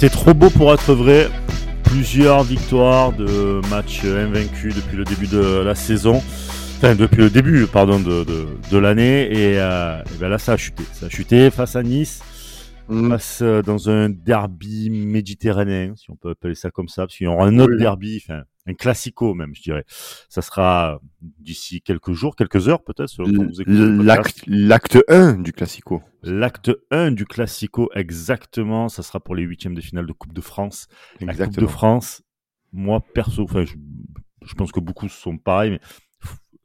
C'était trop beau pour être vrai. Plusieurs victoires de matchs invaincus depuis le début de la saison. Enfin, depuis le début, pardon, de, de, de l'année. Et, euh, et ben là, ça a chuté. Ça a chuté face à Nice. Mm. Face euh, dans un derby méditerranéen, si on peut appeler ça comme ça. Parce qu'il y aura un autre derby, enfin, un classico même, je dirais. Ça sera d'ici quelques jours, quelques heures peut-être. L'acte l'acte 1 du Classico. L'acte 1 du Classico, exactement, ça sera pour les huitièmes de finale de Coupe de France. La Coupe de Exactement. France, moi perso, enfin, je, je pense que beaucoup sont pareils, mais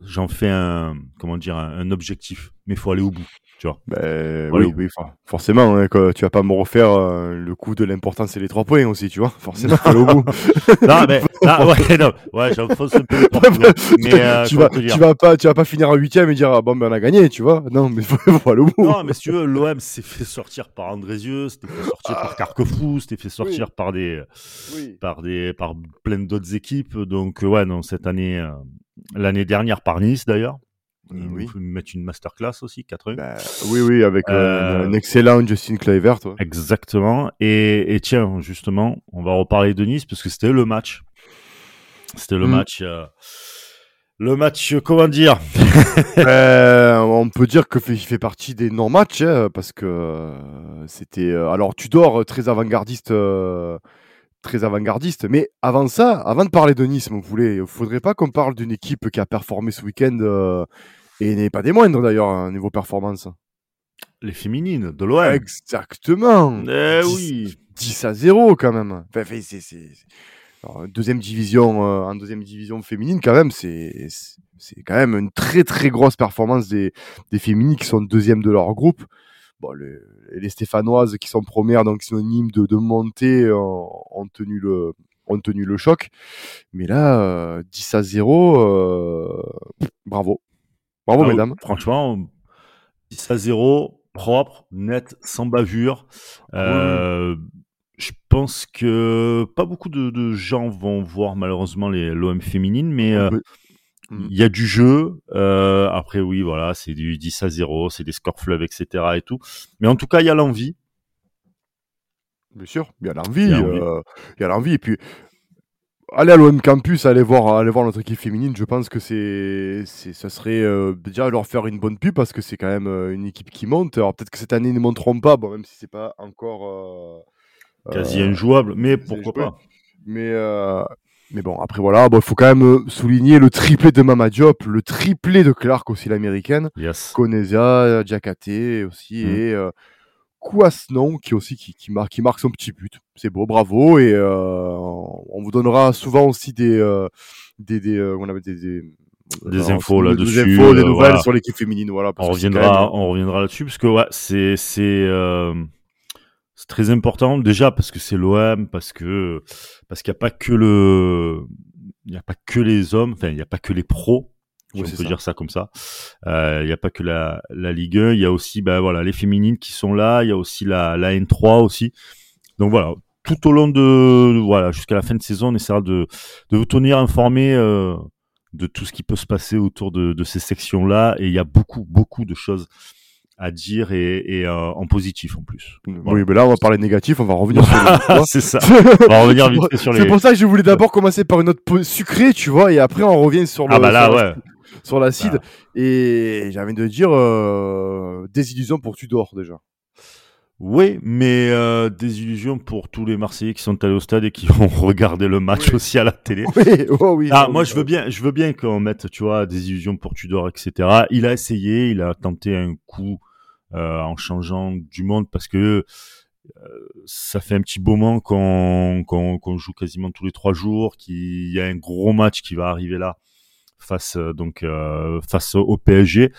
j'en fais un, comment dire, un, un objectif. Mais il faut aller au bout, tu vois. Ben, Voilà. oui, oui, for- forcément, hein, que tu vas pas me refaire euh, le coup de l'important, c'est les trois points aussi, tu vois. Forcément, au bout. non, mais, ah, ouais, non, ouais, j'enfonce un peu le porte Mais, euh, tu, vas, tu vas pas, tu vas pas finir en huitième et dire ah, bon ben on a gagné, tu vois. Non, mais faut, faut aller au bout. Non, mais si tu veux, l'OM s'est fait sortir par Andrézieux, s'était fait sortir par Carquefou, s'était fait sortir par des, Oui. par des, par plein d'autres équipes. Donc, ouais, non, cette année, euh, l'année dernière par Nice d'ailleurs. Euh, Ils oui. nous mettent une masterclass aussi, 4 Ben, oui, oui, avec euh, Euh, un excellent Justin Kluivert. ouais. Exactement. Et, et tiens, justement, on va reparler de Nice parce que c'était le match. C'était le Mm. match. euh, le match, euh, comment dire? On peut dire que fait, il fait partie des non-matchs hein, parce que euh, c'était. euh, alors, Tudor, euh, très avant-gardiste. Très avant-gardiste, mais avant ça, avant de parler de Nice, vous voulez, faudrait pas qu'on parle d'une équipe qui a performé ce week-end euh, et n'est pas des moindres d'ailleurs, hein, niveau performance. Les féminines de l'OM. Exactement. Eh 10 oui. 10 à 0 quand même. Enfin, enfin, c'est, c'est- c'est- alors, deuxième division, euh, en deuxième division féminine quand même, c'est, c'est- c'est quand même une très très grosse performance des, des féminines qui sont deuxième de leur groupe. Bon, les Stéphanoises qui sont premières, donc synonymes de, de montée, ont, ont tenu le, ont tenu le choc. Mais là, euh, 10 à 0, euh, bravo. Bravo, Ah mesdames. Franchement, 10 à 0, propre, net, sans bavure. Euh, Je pense que pas beaucoup de, de gens vont voir malheureusement l'OM féminine, mais euh, Oui. Il y a du jeu. Euh, après, oui, voilà, c'est du 10 à 0, c'est des scores fleuves, etc. et tout. Mais en tout cas, il y a l'envie. Bien sûr, il y a l'envie, Il y a l'envie. euh, il y a l'envie. Et puis, aller à l'OM Campus, aller voir, aller voir notre équipe féminine, je pense que c'est, c'est, ça serait euh, déjà leur faire une bonne pub parce que c'est quand même euh, une équipe qui monte. Alors peut-être que cette année ils ne monteront pas, bon, même si c'est pas encore Quasi injouable, mais pourquoi pas Mais, euh, mais bon, après voilà, il faut quand même euh, souligner le triplé de Mama Diop, le triplé de Clark aussi l'américaine. Yes. Koneza, Diakate aussi, Mm. et euh, Kouasnon qui aussi qui, qui, marque, qui marque son petit but. C'est beau, bravo. Et euh, on vous donnera souvent aussi des, euh, des, des, euh, on appelle des, des, Des infos des- là-dessus, Des infos, des euh, nouvelles voilà. sur l'équipe féminine. Voilà, parce on reviendra, même- on reviendra là-dessus parce que ouais, c'est c'est euh, c'est très important déjà parce que c'est l'OM, parce que parce qu'il n'y a pas que le il n'y a pas que les hommes, enfin il n'y a pas que les pros. Si on peut ça. dire ça comme ça. Euh, Il n'y a pas que la, la Ligue 1, il y a aussi ben voilà les féminines qui sont là, il y a aussi la, la N3 aussi. Donc voilà, tout au long de voilà jusqu'à la fin de saison, on essaiera de de vous tenir informé euh, de tout ce qui peut se passer autour de, de ces sections-là. Et il y a beaucoup, beaucoup de choses à dire et, et, euh, en positif en plus. Oui, mais là, on va parler négatif, on va revenir sur le Ah, c'est ça. On va revenir vite sur les. C'est pour ça que je voulais d'abord commencer par une note sucrée, tu vois, et après on revient sur le Ah bah là, sur, ouais. sur l'acide. Et j'ai envie de dire euh, désillusion pour Tudor déjà. Oui, mais euh, des illusions pour tous les Marseillais qui sont allés au stade et qui ont regardé le match Oui. aussi à la télé. Oui, oh oui. Ah, moi, je veux bien, je veux bien qu'on mette, tu vois, des illusions pour Tudor, etc. Il a essayé, il a tenté un coup en changeant du monde parce que euh, ça fait un petit moment qu'on qu'on qu'on joue quasiment tous les trois jours, qu'il y a un gros match qui va arriver là face euh, donc euh, face au PSG.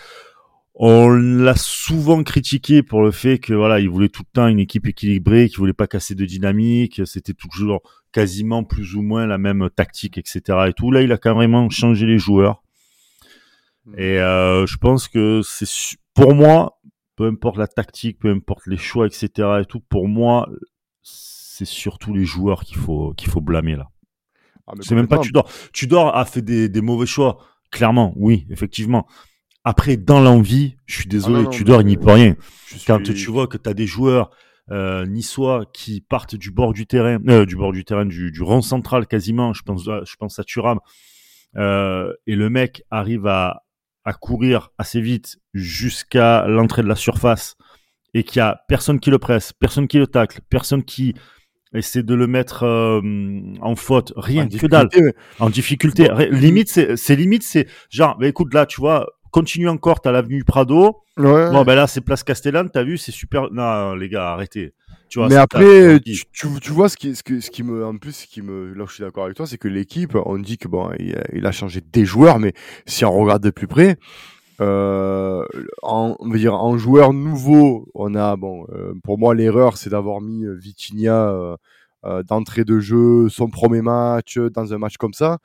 On l'a souvent critiqué pour le fait que voilà, il voulait tout le temps une équipe équilibrée, qu'il voulait pas casser de dynamique, c'était toujours quasiment plus ou moins la même tactique, etc. Et tout. Là, il a carrément changé les joueurs. Et euh, je pense que c'est pour moi, peu importe la tactique, peu importe les choix, etc. Et tout, pour moi, c'est surtout les joueurs qu'il faut qu'il faut blâmer là. Ah, C'est même pas. Tudor. Tudor a fait des, des mauvais choix, clairement, oui, effectivement. Après, dans l'envie, je suis désolé, Ah non, Tudor, il n'y peut rien. Je Quand suis- tu vois que tu as des joueurs euh, niçois qui partent du bord du terrain, euh, du bord du terrain, du, du rond central quasiment. Je pense, je pense à Thuram. Euh, et le mec arrive à, à courir assez vite jusqu'à l'entrée de la surface et qu'il y a personne qui le presse, personne qui le tacle, personne qui essaie de le mettre euh, en faute, rien, En que dalle, en difficulté. Limite, c'est c'est limite, c'est genre, bah, écoute là, tu vois, continue encore, t'as l'avenue Prado. Ouais. Bon, ben là, c'est place Castellane, t'as vu, c'est super. Non, les gars, arrêtez. Tu vois, mais après, tu, tu, tu vois ce qui, ce, que, ce qui me, en plus, ce qui me, là, je suis d'accord avec toi, c'est que l'équipe, on dit que bon, il a, il a changé des joueurs, mais si on regarde de plus près, euh, en, on veut dire en joueur nouveau, on a bon, euh, pour moi l'erreur, c'est d'avoir mis euh, Vitinha euh, euh, d'entrée de jeu, son premier match dans un match comme ça.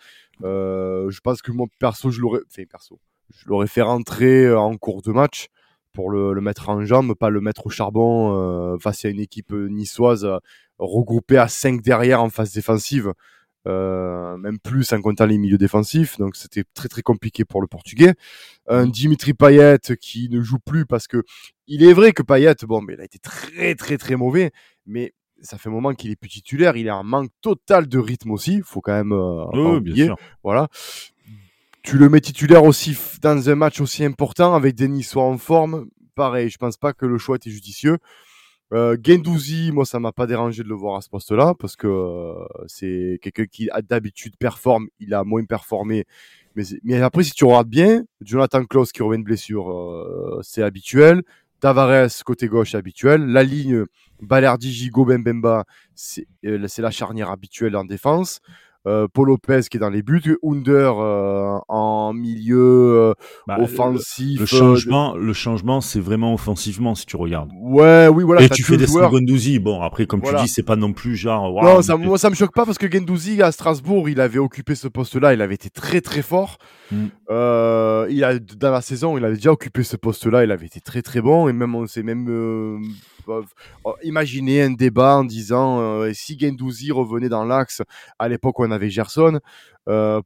Euh, je pense que moi perso, je l'aurais, enfin perso, je l'aurais fait rentrer euh, en cours de match pour le, le mettre en jambe, pas le mettre au charbon euh, face à une équipe niçoise euh, regroupée à 5 derrière en phase défensive, euh, même plus en comptant les milieux défensifs, donc c'était très très compliqué pour le Portugais. Un Dimitri Payet qui ne joue plus parce que il est vrai que Payet, bon, mais il a été très très très mauvais, mais ça fait un moment qu'il est plus titulaire, il est en manque total de rythme aussi, faut quand même euh, Oui, pas oui, oublier. bien sûr. Voilà. Tu le mets titulaire aussi dans un match aussi important avec des Niçois en forme. Pareil, je pense pas que le choix était judicieux. Euh, Gendouzi, moi, ça m'a pas dérangé de le voir à ce poste-là parce que euh, c'est quelqu'un qui d'habitude performe. Il a moins performé. Mais, après, si tu regardes bien, Jonathan Klaus qui revient de blessure, euh, c'est habituel. Tavares, côté gauche, habituel. La ligne Balerdi, Gigot, Bembemba, euh, c'est la charnière habituelle en défense. Euh, Paul Lopez qui est dans les buts. Under euh, en milieu euh, Bah, offensif. Le euh, changement, le changement, c'est vraiment offensivement si tu regardes. Ouais, oui, voilà. Et tu fais des. Gondouzi. Bon, après, comme Voilà. tu dis, c'est pas non plus genre. waouh, Non, ça, moi ça me choque pas parce que Gendouzi à Strasbourg, il avait occupé ce poste-là, il avait été très très fort. Mm. Euh, il a dans la saison, il avait déjà occupé ce poste-là, il avait été très très bon et même on s'est même euh, euh, imaginé un débat en disant si Gendouzi revenait dans l'axe à l'époque où on avait Gerson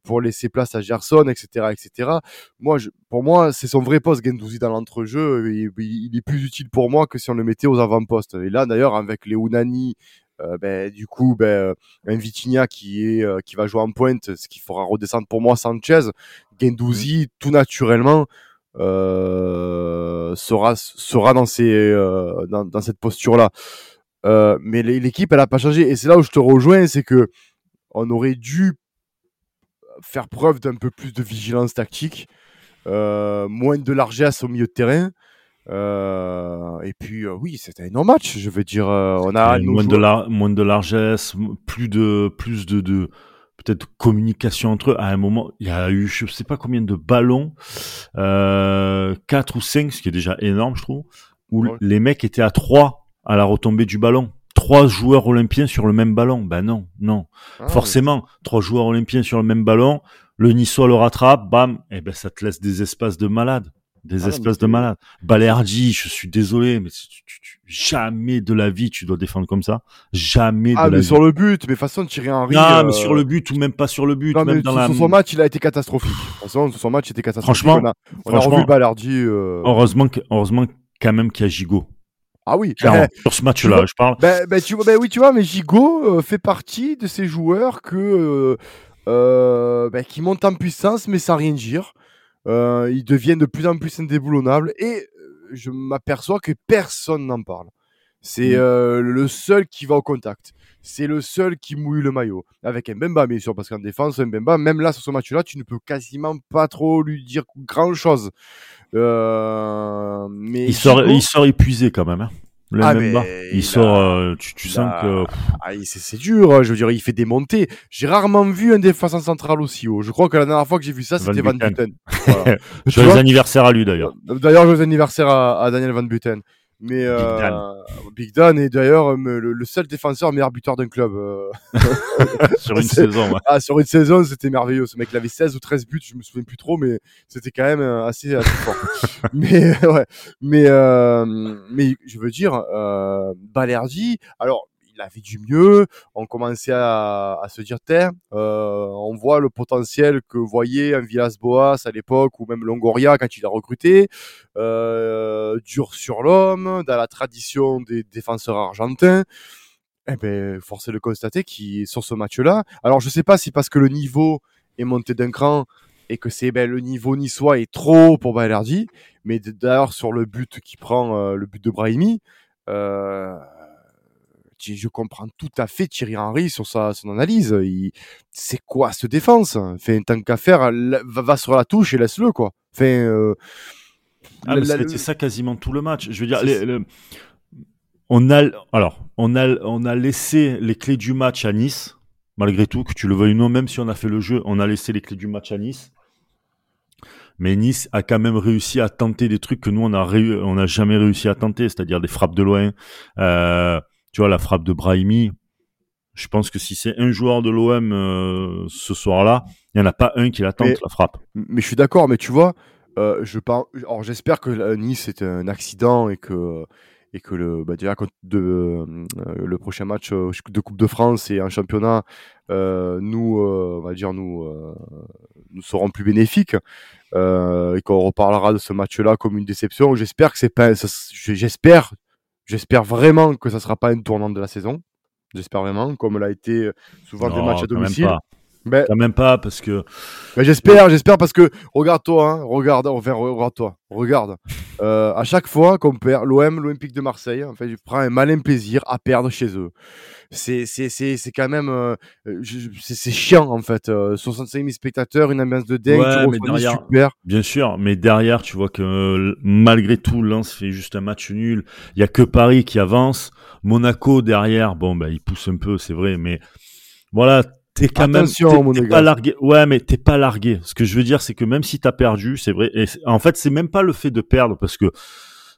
pour laisser place à Gerson, etc., etc. Moi, pour moi, c'est son vrai poste Gendouzi dans l'entrejeu. Il- il est plus utile pour moi que si on le mettait aux avant-postes. Et là, d'ailleurs, avec les Unani, euh, ben, du coup, ben, euh, un Vitinha qui est euh, qui va jouer en pointe, ce qui fera redescendre pour moi Sanchez, Gendouzi, tout naturellement. Euh, sera sera dans ces dans, dans cette posture là euh, mais l'é- l'équipe elle a pas changé. Et c'est là où je te rejoins c'est que on aurait dû faire preuve d'un peu plus de vigilance tactique moins de largesse au milieu de terrain euh, et puis euh, oui c'était un non match je veux dire euh, on a moins, de lar- moins de largesse, plus de, plus de, de peut-être communication entre eux. À un moment, il y a eu, je sais pas combien de ballons, euh, 4 ou 5, ce qui est déjà énorme, je trouve, où Ouais. les mecs étaient à 3 à la retombée du ballon. Trois joueurs olympiens sur le même ballon. Ben non, non. Ah, Forcément, trois joueurs olympiens sur le même ballon, le Niçois le rattrape, bam, et ben ça te laisse des espaces de malade. Des Ah, espaces mais de c'est- malade. Balerdi, je suis désolé, mais tu- tu- tu- jamais de la vie tu dois défendre comme ça. Jamais ah de la mais vie. sur le but mais de toute façon Thierry Henry Non, euh, mais sur le but ou même pas sur le but, non, même mais dans sur, la. son match il a été catastrophique de toute façon son match il était catastrophique Franchement, on a, on a franchement- revu Balardi euh, Heureusement, que, heureusement quand même qu'il y a Gigot. ah oui Clairement. sur ce match-là, je parle. Ben, tu vois, ben oui, tu vois, mais Gigot euh, fait partie de ces joueurs que, euh, euh, ben, qui montent en puissance, mais sans rien dire. Euh, ils deviennent de plus en plus indéboulonnables et euh, je m'aperçois que personne n'en parle. C'est Mm. euh, le seul qui va au contact. C'est le seul qui mouille le maillot. Avec Mbemba, bien sûr, parce qu'en défense, Mbemba, même là, sur ce match-là, tu ne peux quasiment pas trop lui dire grand-chose. Euh, mais Il sort, il sort épuisé quand même. Hein. Le Ah, Mbemba. mais il il sort, a- euh, tu, tu sens a- que. Ah, c'est c'est dur, hein, je veux dire, il fait des montées. J'ai rarement vu un défenseur central aussi haut. Je crois que la dernière fois que j'ai vu ça, Van c'était Van Buten. Buten. Voilà. Joyeux anniversaire à lui d'ailleurs. D'ailleurs, joyeux anniversaire à, à Daniel Van Buten. Mais euh, Dan. Big Dan est d'ailleurs euh, le, le seul défenseur meilleur buteur d'un club. euh. sur une saison. ouais. Ah, sur une saison, c'était merveilleux. Ce mec, il avait 16 ou 13 buts, je me souviens plus trop, mais c'était quand même euh, assez, assez fort. mais ouais, mais euh, mais je veux dire, euh, Balerdi, alors il avait du mieux. On commençait à, se dire, tiens, euh, on voit le potentiel que voyait un Villas-Boas à l'époque ou même Longoria quand il a recruté. Euh, dur sur l'homme, dans la tradition des défenseurs argentins. Eh ben, force est de constater qu'il sur ce match-là. Alors, je sais pas si parce que le niveau est monté d'un cran et que c'est ben, le niveau niçois est trop pour Balerdi, mais d'ailleurs sur le but qui prend euh, le but de Brahimi, je comprends tout à fait Thierry Henry sur sa son analyse. C'est quoi cette défense? Enfin, tant qu'à faire, va, va, sur la touche et laisse-le quoi. Enfin, euh, ah, c'était ça quasiment tout le match. Je veux dire, les, on a alors on a on a laissé les clés du match à Nice malgré tout que tu le veuilles ou non même si on a fait le jeu on a laissé les clés du match à Nice mais Nice a quand même réussi à tenter des trucs que nous on a on n'a jamais réussi à tenter c'est-à-dire des frappes de loin euh, tu vois la frappe de Brahimi je pense que si c'est un joueur de l'OM euh, ce soir-là il n'y en a pas un qui la tente la frappe mais je suis d'accord mais tu vois euh, je parle alors j'espère que Nice est un accident et que et que le bah déjà de, euh, le prochain match euh, de Coupe de France et un championnat euh, nous on va dire nous nous serons plus bénéfiques et qu'on reparlera de ce match-là comme une déception. J'espère que c'est pas j'espère j'espère vraiment que ça sera pas une tournante de la saison. J'espère vraiment comme l'a été souvent des matchs à domicile. Ben, Quand même pas parce que. Ben j'espère, j'espère parce que regarde-toi, hein, regarde, enfin regarde-toi, regarde. Euh, à chaque fois qu'on perd l'OM, l'Olympique de Marseille, en fait, je prends un malin plaisir à perdre chez eux. C'est c'est c'est c'est quand même euh, c'est chiant en fait. Euh, 65 000 spectateurs, une ambiance de dingue, ouais, mais derrière, super. Bien sûr, mais derrière, tu vois que malgré tout, Lens fait juste un match nul. Il y a que Paris qui avance. Monaco derrière, bon ben il pousse un peu, c'est vrai, mais voilà, t'es quand Attention, même t'es, pas largué. Ouais, mais t'es pas largué. Ce que je veux dire, c'est que même si t'as perdu, c'est vrai. Et en fait, c'est même pas le fait de perdre parce que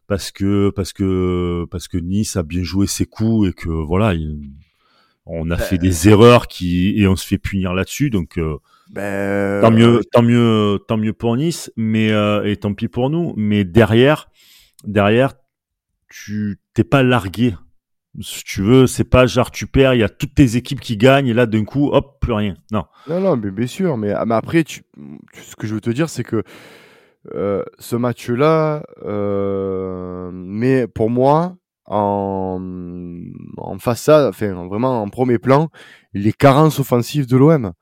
parce que parce que parce que Nice a bien joué ses coups et que voilà, on a fait ben. des erreurs qui et on se fait punir là-dessus. Donc euh, ben, tant mieux, tant mieux, tant mieux pour Nice, mais euh, et tant pis pour nous. Mais derrière, derrière, tu t'es pas largué si tu veux, c'est pas genre tu perds, il y a toutes tes équipes qui gagnent et là d'un coup, hop, plus rien. Non. Non, non, mais bien sûr. Mais, mais après, tu, ce que je veux te dire, c'est que euh, ce match-là, euh, mais pour moi, en, en façade, enfin vraiment en premier plan, les carences offensives de l'OM.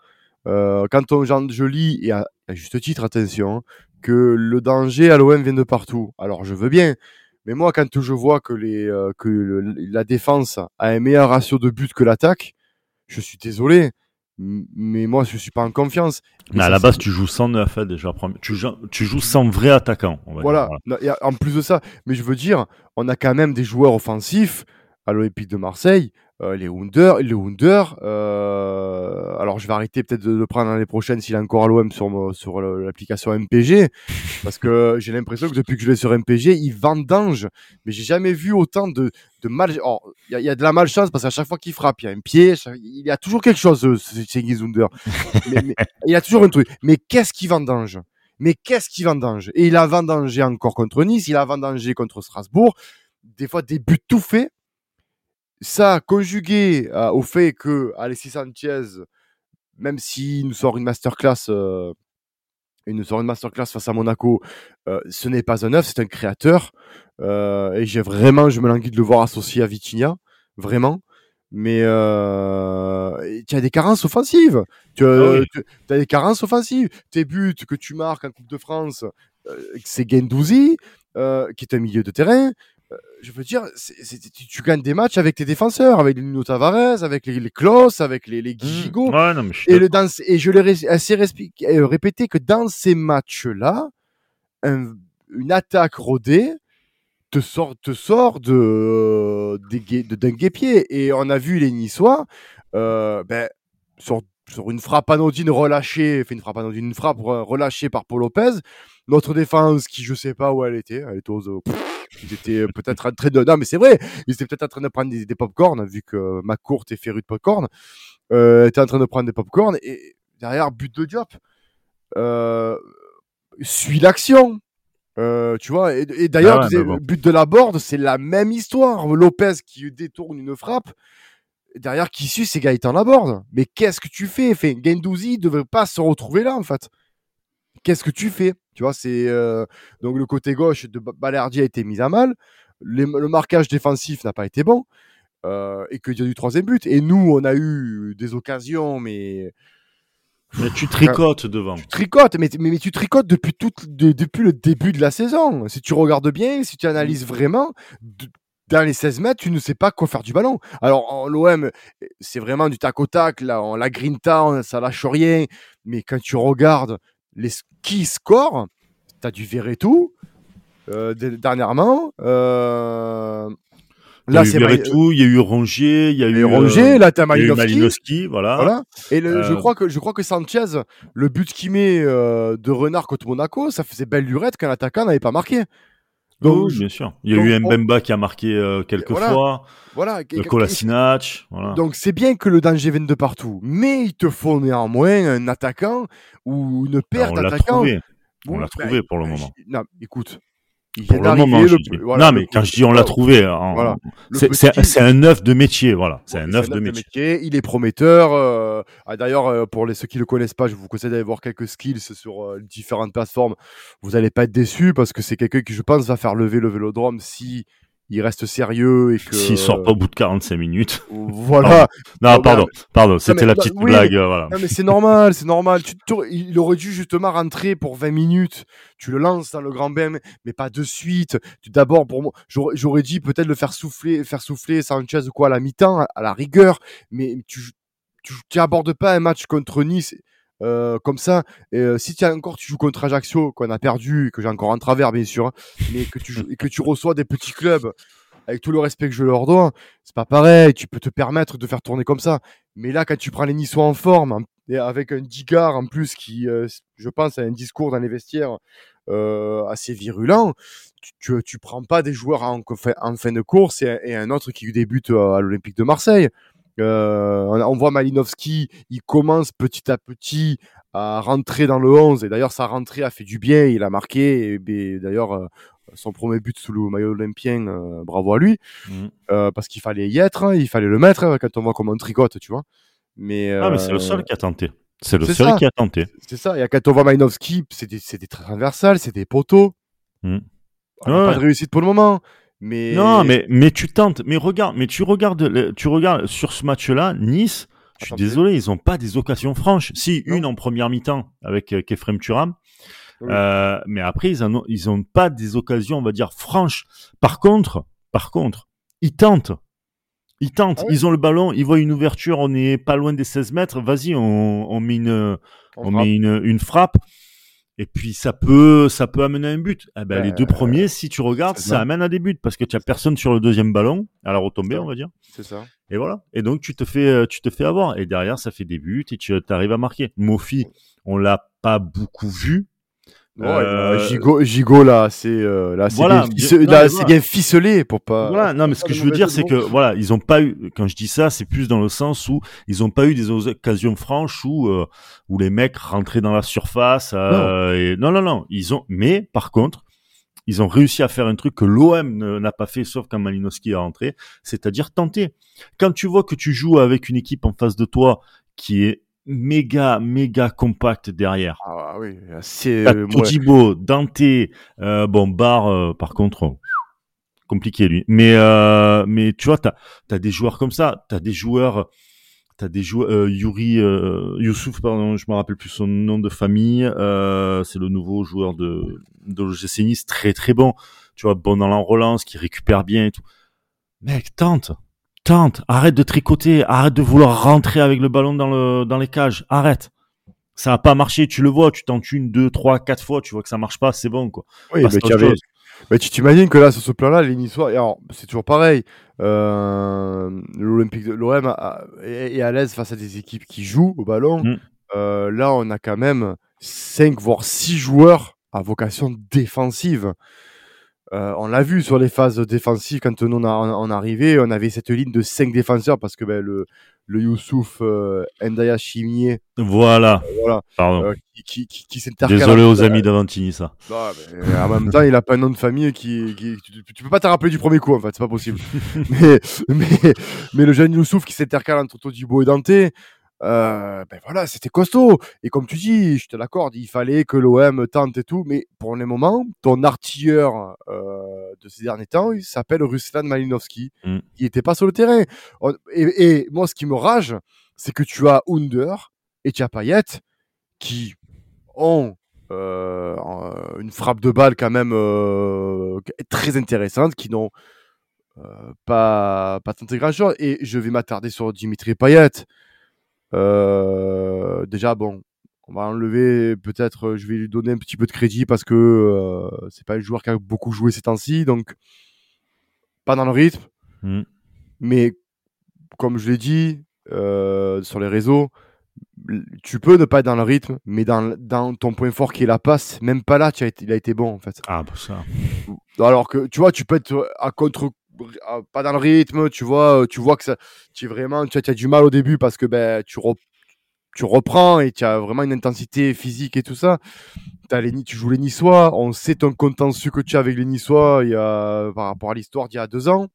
Euh, quand on, je lis, et à, à juste titre, attention, que le danger à l'OM vient de partout. Alors je veux bien, mais moi, quand je vois que, les, euh, la défense a un meilleur ratio de but que l'attaque, je suis désolé. Mais moi, je suis pas en confiance. Mais à la base, tu joues sans neuf, hein, déjà. Tu joues, tu joues sans vrai attaquant. voilà. En plus de ça, mais je veux dire, on a quand même des joueurs offensifs à l'Olympique de Marseille les Wunder, les Wunder euh, alors je vais arrêter peut-être de le prendre l'année prochaine s'il est encore à l'OM sur, sur l'application MPG, parce que j'ai l'impression que depuis que je l'ai sur MPG, il vendange, mais j'ai jamais vu autant de, de mal. Il y, y, a de la malchance parce qu'à chaque fois qu'il frappe, il y a un pied, il y a toujours quelque chose, euh, c'est mais, il y a toujours un truc. Mais qu'est-ce qui vendange? Mais qu'est-ce qui vendange? Et il a vendangé encore contre Nice, il a vendangé contre Strasbourg, des fois des buts tout faits ça, conjugué euh, au fait que Alexis Sanchez, même s'il nous sort une masterclass, euh, il nous sort une masterclass face à Monaco, euh, ce n'est pas un neuf, c'est un créateur. Euh, et j'ai vraiment, je me languis de le voir associé à Vitinha, vraiment. Mais tu as des carences offensives. Tu as, ah oui. tu as, des carences offensives. Tes buts que tu marques en Coupe de France, c'est Gendouzi, qui est un milieu de terrain. Je veux dire, c est, c est, tu, tu, gagnes des matchs avec tes défenseurs, avec Nuno Tavares, avec les, les Klaus, avec les, les. Mmh. Ouais, non, et, le, dans, et je l'ai assez euh, répété que dans ces matchs-là, un, une attaque rodée te sort, te sort de, d'un guépier. Et on a vu les Niçois, euh, ben, sur, sur une frappe anodine relâchée, fait une frappe anodine, une frappe relâchée par Paul Lopez, notre défense qui je sais pas où elle était, elle était aux, ils étaient peut-être en train de. Non, mais c'est vrai, ils étaient peut-être en train de prendre des, des pop-corn, vu que ma courte est férue de pop-corn. Euh, était en train de prendre des pop-corn et derrière, but de Diop. Euh, suit l'action. Euh, tu vois, et, et d'ailleurs, ah ouais, bon. but de la board, c'est la même histoire. Lopez qui détourne une frappe. derrière qui suit, c'est Gaëtan Laborde. Mais qu'est-ce que tu fais? Enfin, Gendouzi devrait pas se retrouver là, en fait. Qu'est-ce que tu fais? Tu vois, c'est euh, donc le côté gauche de Balerdi a été mis à mal. le marquage défensif n'a pas été bon. Euh, et que dire du troisième but. Et nous, on a eu des occasions, mais. Mais tu tricotes devant. Tu tricotes, mais, mais, tu tricotes depuis, tout, depuis le début de la saison. Si tu regardes bien, si tu analyses vraiment, dans les 16 mètres, tu ne sais pas quoi faire du ballon. Alors, l'OM, c'est vraiment du tac au tac, là, on la grinta, ça lâche rien. Mais quand tu regardes les qui score, tu as du Verretou, euh, dernièrement. Euh, Là, c'est tout. Il y a eu Rongier, il y a eu Rongier. Euh, là, t'as Malinowski. voilà. voilà. Et je euh, crois que je crois que Sanchez, le but qu'il met de Renard contre Monaco, ça faisait belle lurette qu'un attaquant n'avait pas marqué. Donc, oui, bien sûr. Il y a eu Mbemba qui a marqué quelques fois. Voilà. Le Kolasinac. Voilà. Donc c'est bien que le danger vienne de partout, mais il te faut néanmoins un attaquant ou une paire d'attaquants. on l'a trouvé pour le moment. Non, écoute, pour le moment, non, mais quand je dis on l'a trouvé, hein, c'est un œuf de métier, voilà. C'est un œuf de, métier. Il est prometteur. Euh, ah, d'ailleurs, euh, pour les ceux qui le connaissent pas, je vous conseille d'aller voir quelques skills sur euh, différentes plateformes. Vous allez pas être déçus parce que c'est quelqu'un qui, je pense, va faire lever le vélodrome si il reste sérieux et que s'il sort pas au bout de 45 minutes. Voilà. non, pardon, pardon, c'était la petite blague. voilà. Non, mais c'est normal, c'est normal. Tu, il aurait dû justement rentrer pour 20 minutes. Tu le lances dans le grand bain, mais pas de suite. D'abord pour moi, j'aurais dit peut-être le faire souffler, faire souffler Sanchez quoi à la mi-temps, à la rigueur, mais tu tu, tu abordes pas un match contre Nice euh, comme ça. Euh, si tu encore tu joues contre Ajaccio qu'on a perdu, que j'ai encore en travers bien sûr, hein, mais que tu et que tu reçois des petits clubs avec tout le respect que je leur dois, c'est pas pareil. Tu peux te permettre de faire tourner comme ça. Mais là, quand tu prends les Niçois en forme et avec un Digard en plus qui, euh, je pense, a un discours dans les vestiaires assez virulent. Tu, tu, prends pas des joueurs en, fin de course et, un autre qui débute à l'Olympique de Marseille. Euh, on voit Malinowski, il commence petit à petit à rentrer dans le 11 et d'ailleurs sa rentrée a fait du bien, il a marqué et, d'ailleurs euh, son premier but sous le maillot olympien, euh, bravo à lui, mmh. parce qu'il fallait y être, hein, il fallait le mettre hein, quand on voit comment on tricote, tu vois. Mais, ah, mais c'est le seul qui a tenté. C'est le seul qui a tenté. C'est ça. Et quand on voit Malinowski, c'était transversal, c'était poteau. Mmh. Pas de réussite pour le moment. Mais... Non, mais, mais tu tentes. Mais regarde, mais tu regardes, tu regardes sur ce match-là, Nice. Je suis désolé, ils n'ont pas des occasions franches. Si, une en première mi-temps avec euh, Kefrem Turam. Euh, mais après, ils n'ont ils ont pas des occasions, on va dire, franches. Par contre, par contre, ils tentent. Ils tentent. Ah ils ont le ballon. Ils voient une ouverture. On est pas loin des 16 mètres. Vas-y, on, on met une, on, met une, une frappe. Et puis ça peut, ça peut amener à un but. Eh ben, les deux premiers, si tu regardes, ça amène à des buts parce que tu as personne sur le deuxième ballon à la retombée, on va dire. C'est ça. Et voilà. Et donc tu te fais, euh, tu te fais avoir. Et derrière, ça fait des buts et tu arrives à marquer. Mofi, on l'a pas beaucoup vu euh, Gigot, là, c'est euh, là, c'est voilà, bien, bien, ficelé pour pas. Voilà, non, mais ce que je veux dire, c'est que voilà, ils ont pas eu. Quand je dis ça, c'est plus dans le sens où ils ont pas eu des occasions franches où euh, où les mecs rentraient dans la surface. Euh, non. Et, non, non, non. Ils ont. Mais par contre, ils ont réussi à faire un truc que l'OM n'a pas fait, sauf quand Malinowski est rentré, c'est-à-dire tenter. Quand tu vois que tu joues avec une équipe en face de toi qui est méga méga compact derrière. Ah oui, c'est Todibo, Dante, euh, bon Bar euh, par contre compliqué lui. Mais euh, mais tu vois, t'as as des joueurs comme ça, t'as des joueurs, t'as des joueurs euh, Yuri euh, Youssouf pardon, je me rappelle plus son nom de famille. Euh, c'est le nouveau joueur de de l'OGC Nice, très très bon. Tu vois, bon dans la relance, qui récupère bien et tout. Mec, tente tente, arrête de tricoter, arrête de vouloir rentrer avec le ballon dans, le, dans les cages, arrête. Ça n'a pas marché, tu le vois, tu tentes une, deux, trois, quatre fois, tu vois que ça marche pas, c'est bon quoi. Oui, mais, tu mais tu t'imagines que là, sur ce plan-là, les Niçois, alors c'est toujours pareil. Euh, L'Olympique, l'OM est à l'aise face à des équipes qui jouent au ballon. Mm. Euh, là, on a quand même 5 voire 6 joueurs à vocation défensive. Euh, on l'a vu sur les phases défensives quand on, a, on arrivait, on avait cette ligne de cinq défenseurs parce que ben, le, le Youssouf euh, Ndaya Chimier, Voilà. voilà, Pardon. euh, qui, qui, qui, qui s'intercale. Désolé aux entre- amis d'Avantini, ça. Non, mais en même temps, il a pas un nom de famille qui, qui tu, tu peux pas te rappeler du premier coup en fait, c'est pas possible. mais, mais, mais le jeune Youssouf qui s'intercale entre Todibo et Dante, euh, ben voilà, c'était costaud. Et comme tu dis, je te l'accorde, il fallait que l'OM tente et tout, mais pour le moment, ton artilleur euh, de ces derniers temps, il s'appelle Ruslan Malinowski. Mm. Il était pas sur le terrain. On- Et, et moi, ce qui me rage, c'est que tu as Under et tu as Payet qui ont euh, une frappe de balle quand même très intéressante, qui n'ont pas, pas tenté grand chose. Et je vais m'attarder sur Dimitri Payet. Euh, déjà, bon, on va enlever peut-être, je vais lui donner un petit peu de crédit parce que euh, c'est pas un joueur qui a beaucoup joué ces temps-ci, donc pas dans le rythme. Mm. Mais comme je l'ai dit euh, sur les réseaux, tu peux ne pas être dans le rythme, mais dans, dans ton point fort qui est la passe, même pas là, tu as été, il a été bon en fait. Ah, bah ça. Alors que tu vois, tu peux être à contre, pas dans le rythme, tu vois, euh, tu vois que ça, tu es vraiment, tu as, as du mal au début parce que ben tu, re- tu reprends et tu as vraiment une intensité physique et tout ça. T'as les, tu joues les Niçois, on sait ton contentieux que tu as avec les Niçois il y a, par rapport à l'histoire d'il y a deux ans.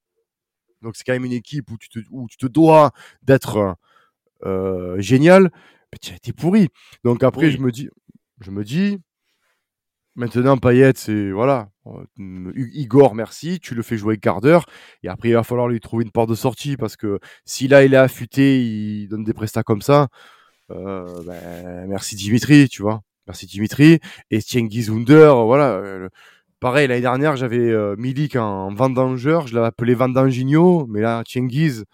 Donc c'est quand même une équipe où tu te, où tu te dois d'être euh, génial. Mais tu as été pourri. Donc après, Oui. je me dis, je me dis, maintenant Payet, c'est voilà, Igor, merci, tu le fais jouer quart d'heure. Et après, il va falloir lui trouver une porte de sortie parce que si là il est affûté, il donne des prestats comme ça. euh, ben, merci Dimitri, tu vois. Merci Dimitri. Et Cengiz Under, voilà. euh, pareil, l'année dernière, j'avais euh, Milik en vendangeur, je l'avais appelé Vendangigno, mais là, Cengiz,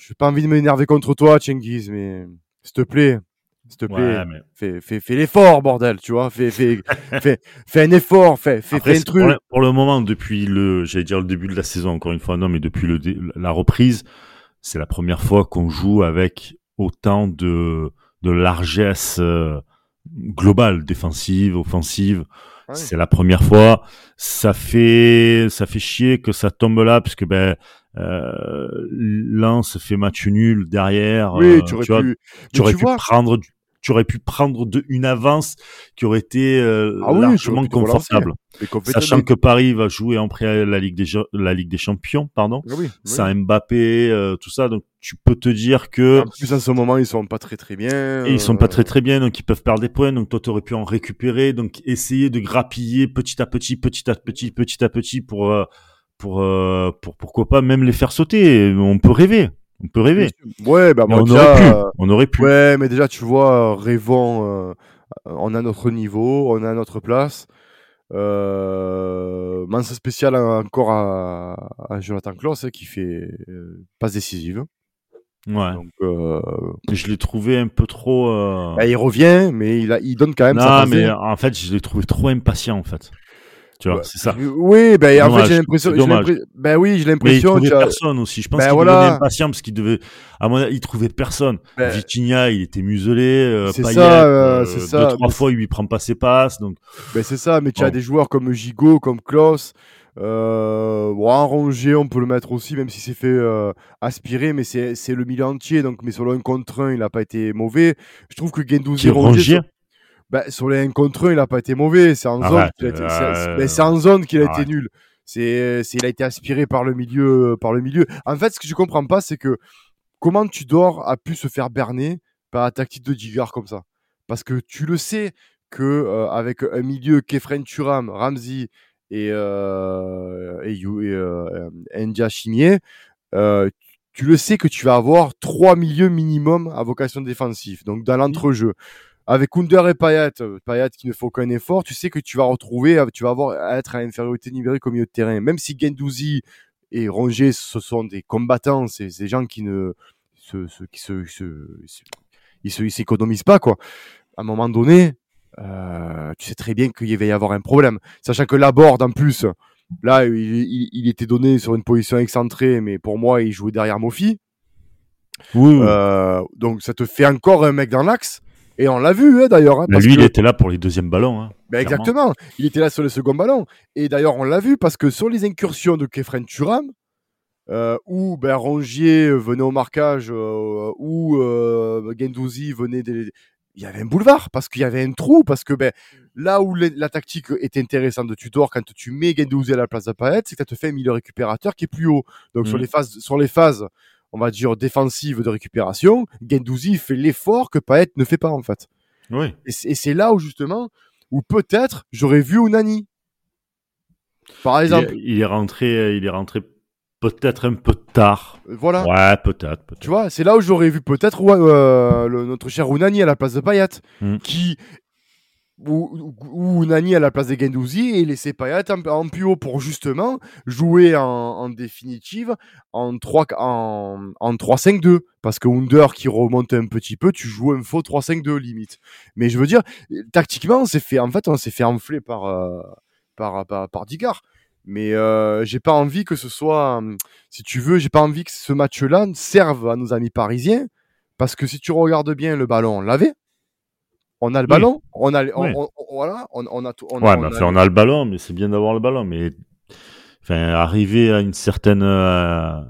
j'ai pas envie de m'énerver contre toi, Cengiz, mais s'il te plaît, s'il te plaît, Ouais, mais fais, fais, fais l'effort, bordel, tu vois, fais, fais, fais, fais un effort, fais, fais, Après, un truc. pour, le, pour le moment, depuis le, j'allais dire le début de la saison, encore une fois, non, mais depuis le, la reprise, c'est la première fois qu'on joue avec autant de, de largesse euh, globale, défensive, offensive. Ouais. C'est la première fois. Ça fait, ça fait chier que ça tombe là, parce que ben, euh, Lens fait match nul derrière. Oui, euh, tu aurais pu, tu mais aurais tu pu vois, prendre du- tu aurais pu prendre de, une avance qui aurait été euh, Ah oui, largement confortable. Sachant que Paris va jouer en pré la Ligue des la Ligue des Champions, pardon, Ah oui, oui. sans Mbappé, euh, tout ça, donc tu peux te dire que En plus, en ce moment, ils sont pas très très bien. et ils sont pas euh, très très bien, donc ils peuvent perdre des points, donc toi t'aurais pu en récupérer, donc essayer de grappiller petit à petit, petit à petit, petit à petit pour euh, pour euh, pour pourquoi pas même les faire sauter. On peut rêver, on peut rêver. Ouais, bah moi on déjà, aurait pu, euh, on aurait pu. Ouais, mais déjà, tu vois, rêvons, euh, on a notre niveau, on a notre place. Euh, mention spéciale encore à, à Jonathan Klaus hein, qui fait euh, passe décisive. Ouais. Donc, euh, Je l'ai trouvé un peu trop. euh, bah, il revient, mais il, a, il donne quand même sa Non, passe mais D. en fait, je l'ai trouvé trop impatient, en fait. Tu vois, c'est ça. Oui, ben en fait, j'ai l'impression. Ben oui, j'ai Mais il l'impression. trouvait as- personne aussi. Je pense Ben qu'il voilà. devenait impatient parce qu'il devait. À mon avis, il trouvait personne. Ben, Vitinha, il était muselé. Euh, C'est ça, euh, euh, c'est ça. Deux, trois Mais fois, il lui prend pas ses passes. Donc, Ben c'est ça, mais tu as Bon. des joueurs comme Gigot, comme Klaus. Euh, bon, en Rongier, on peut le mettre aussi, même si c'est fait euh, aspirer, mais c'est le milieu entier. Donc, mais le 1 contre 1, il n'a pas été mauvais. Je trouve que Gendouzi Rongier, Rongier. Sur, ben, sur les 1 contre 1, il n'a pas été mauvais. C'est en zone qu'il a été, euh, c'est- ben, c'est en zone qu'il a été nul. C'est il a été aspiré par le milieu, par le milieu. En fait, ce que je comprends pas, c'est que comment tu dors a pu se faire berner par la tactique de Digard comme ça? Parce que tu le sais que euh, avec un milieu Kefren Turam, Ramsey et, euh, et, You- et euh, Ndia Chimier, euh, tu le sais que tu vas avoir trois milieux minimum à vocation défensive. Donc dans l'entrejeu. Avec Under et Payet, euh, Payet qui ne fait aucun effort, tu sais que tu vas retrouver, euh, tu vas avoir à être à infériorité numérique au milieu de terrain. Même si Gendouzi et Rongier, ce sont des combattants, c'est des gens qui ne se, se- qui se, ils se, ils s'économisent pas quoi. À un moment donné, euh, tu sais très bien qu'il va y avoir un problème, sachant que Laborde en plus, là, il, il- il était donné sur une position excentrée, mais pour moi, il jouait derrière Mofi. Oui, oui. Euh, donc ça te fait encore un mec dans l'axe. Et on l'a vu hein, d'ailleurs. hein, parce lui, que- il était là pour les deuxièmes ballons. Hein. Ben, exactement. Il était là sur le second ballon. Et d'ailleurs, on l'a vu parce que sur les incursions de Kefren Turam, euh, où ben, Rongier venait au marquage, euh, où euh, Gendouzi venait des... Il y avait un boulevard, parce qu'il y avait un trou, parce que ben, là où la tactique est intéressante de Tudor, quand tu mets Gendouzi à la place de Payet, c'est que tu te fait un milieu récupérateur qui est plus haut. Donc sur, Mm. les phases, sur les phases, on va dire, défensives de récupération, Gendouzi fait l'effort que Payet ne fait pas, en fait. Oui. Et c'est là où, justement, où peut-être j'aurais vu Onani. Par Il exemple. est, il est rentré, il est rentré peut-être un peu tard. Voilà. Ouais, peut-être. peut-être. Tu vois, c'est là où j'aurais vu peut-être euh, notre cher Unani à la place de Payet, Mm. qui ou, Unani à la place de Gendouzi et laisser Payet en, en plus haut pour justement jouer en, définitive en 3 en, 3-5-2 parce que Under qui remonte un petit peu, tu joues un faux 3-5-2 limite. Mais je veux dire tactiquement, on s'est fait en fait on s'est fait enfler par euh, par par, par Digard. Mais euh, j'ai pas envie que ce soit hum, si tu veux, j'ai pas envie que ce match-là serve à nos amis parisiens, parce que si tu regardes bien le ballon, on l'avait. On a le Oui. ballon, on a, on, Oui. on- on- voilà, on, on a tout. On, Ouais, a, mais on enfin, a- on a le ballon, mais c'est bien d'avoir le ballon. Mais enfin, arriver à une certaine, euh,